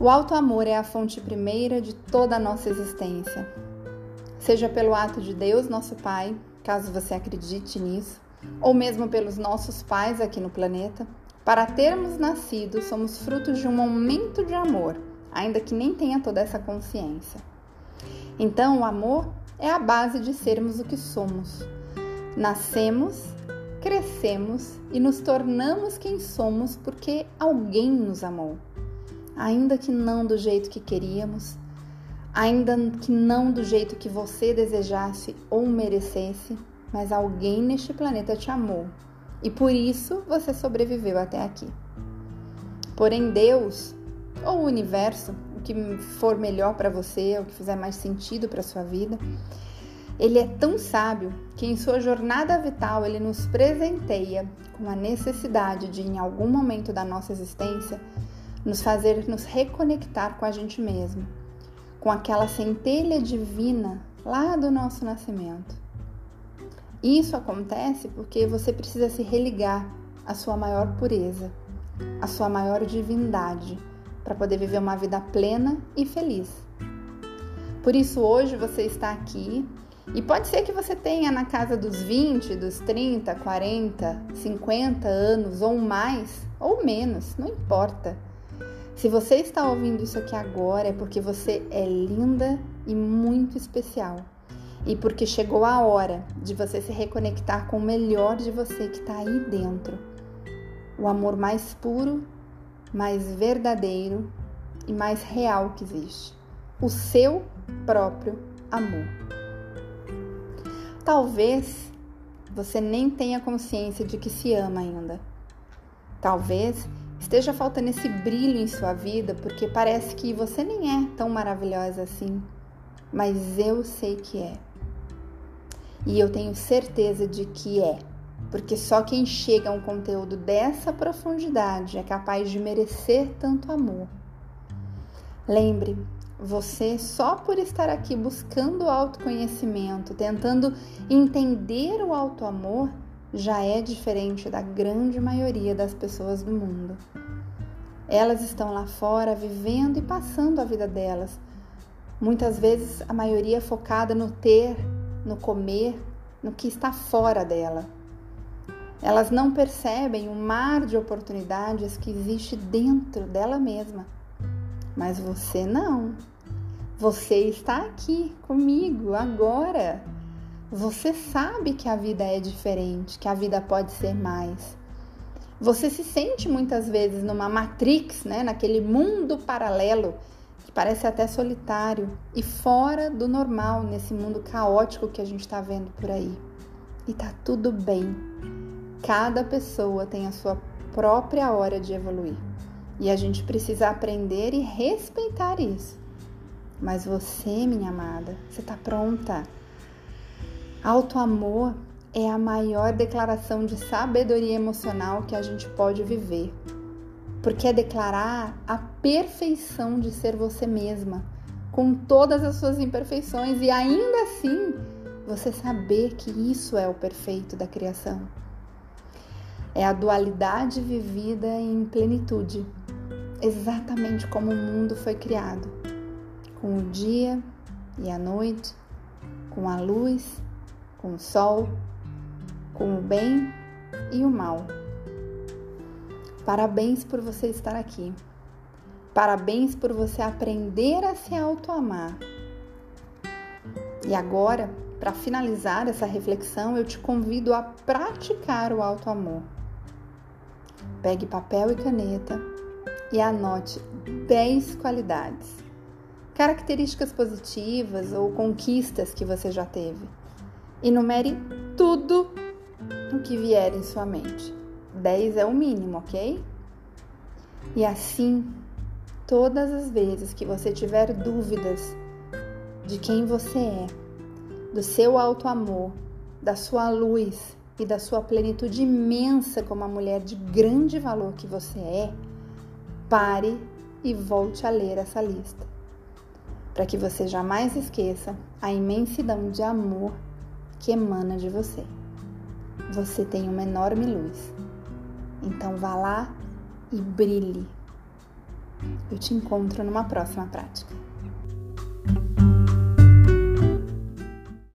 O alto amor é a fonte primeira de toda a nossa existência. Seja pelo ato de Deus, nosso Pai, caso você acredite nisso, ou mesmo pelos nossos pais aqui no planeta, para termos nascido, somos frutos de um momento de amor, ainda que nem tenha toda essa consciência. Então, o amor é a base de sermos o que somos. Nascemos, crescemos e nos tornamos quem somos porque alguém nos amou ainda que não do jeito que queríamos, ainda que não do jeito que você desejasse ou merecesse, mas alguém neste planeta te amou e por isso você sobreviveu até aqui. Porém, Deus ou o universo, o que for melhor para você, o que fizer mais sentido para sua vida, ele é tão sábio que em sua jornada vital ele nos presenteia com a necessidade de, em algum momento da nossa existência, nos fazer nos reconectar com a gente mesmo, com aquela centelha divina lá do nosso nascimento. Isso acontece porque você precisa se religar à sua maior pureza, à sua maior divindade, para poder viver uma vida plena e feliz. Por isso, hoje você está aqui e pode ser que você tenha na casa dos 20, dos 30, 40, 50 anos ou mais ou menos, não importa. Se você está ouvindo isso aqui agora, é porque você é linda e muito especial. E porque chegou a hora de você se reconectar com o melhor de você que está aí dentro. O amor mais puro, mais verdadeiro e mais real que existe. O seu próprio amor. Talvez você nem tenha consciência de que se ama ainda. Talvez esteja faltando esse brilho em sua vida, porque parece que você nem é tão maravilhosa assim, mas eu sei que é. E eu tenho certeza de que é, porque só quem chega a um conteúdo dessa profundidade é capaz de merecer tanto amor. Lembre, você só por estar aqui buscando autoconhecimento, tentando entender o auto amor, já é diferente da grande maioria das pessoas do mundo. Elas estão lá fora vivendo e passando a vida delas. Muitas vezes a maioria focada no ter, no comer, no que está fora dela. Elas não percebem o mar de oportunidades que existe dentro dela mesma. Mas você não. Você está aqui comigo agora você sabe que a vida é diferente, que a vida pode ser mais. Você se sente muitas vezes numa matrix, né, naquele mundo paralelo que parece até solitário e fora do normal nesse mundo caótico que a gente está vendo por aí. E tá tudo bem. Cada pessoa tem a sua própria hora de evoluir. E a gente precisa aprender e respeitar isso. Mas você, minha amada, você está pronta? Auto-amor é a maior declaração de sabedoria emocional que a gente pode viver, porque é declarar a perfeição de ser você mesma, com todas as suas imperfeições e ainda assim você saber que isso é o perfeito da criação. É a dualidade vivida em plenitude, exatamente como o mundo foi criado, com o dia e a noite, com a luz com o sol, com o bem e o mal. Parabéns por você estar aqui. Parabéns por você aprender a se autoamar. E agora, para finalizar essa reflexão, eu te convido a praticar o autoamor. Pegue papel e caneta e anote 10 qualidades, características positivas ou conquistas que você já teve Enumere tudo o que vier em sua mente. 10 é o mínimo, ok? E assim, todas as vezes que você tiver dúvidas de quem você é, do seu alto amor, da sua luz e da sua plenitude imensa como a mulher de grande valor que você é, pare e volte a ler essa lista, para que você jamais esqueça a imensidão de amor que emana de você. Você tem uma enorme luz. Então vá lá e brilhe. Eu te encontro numa próxima prática.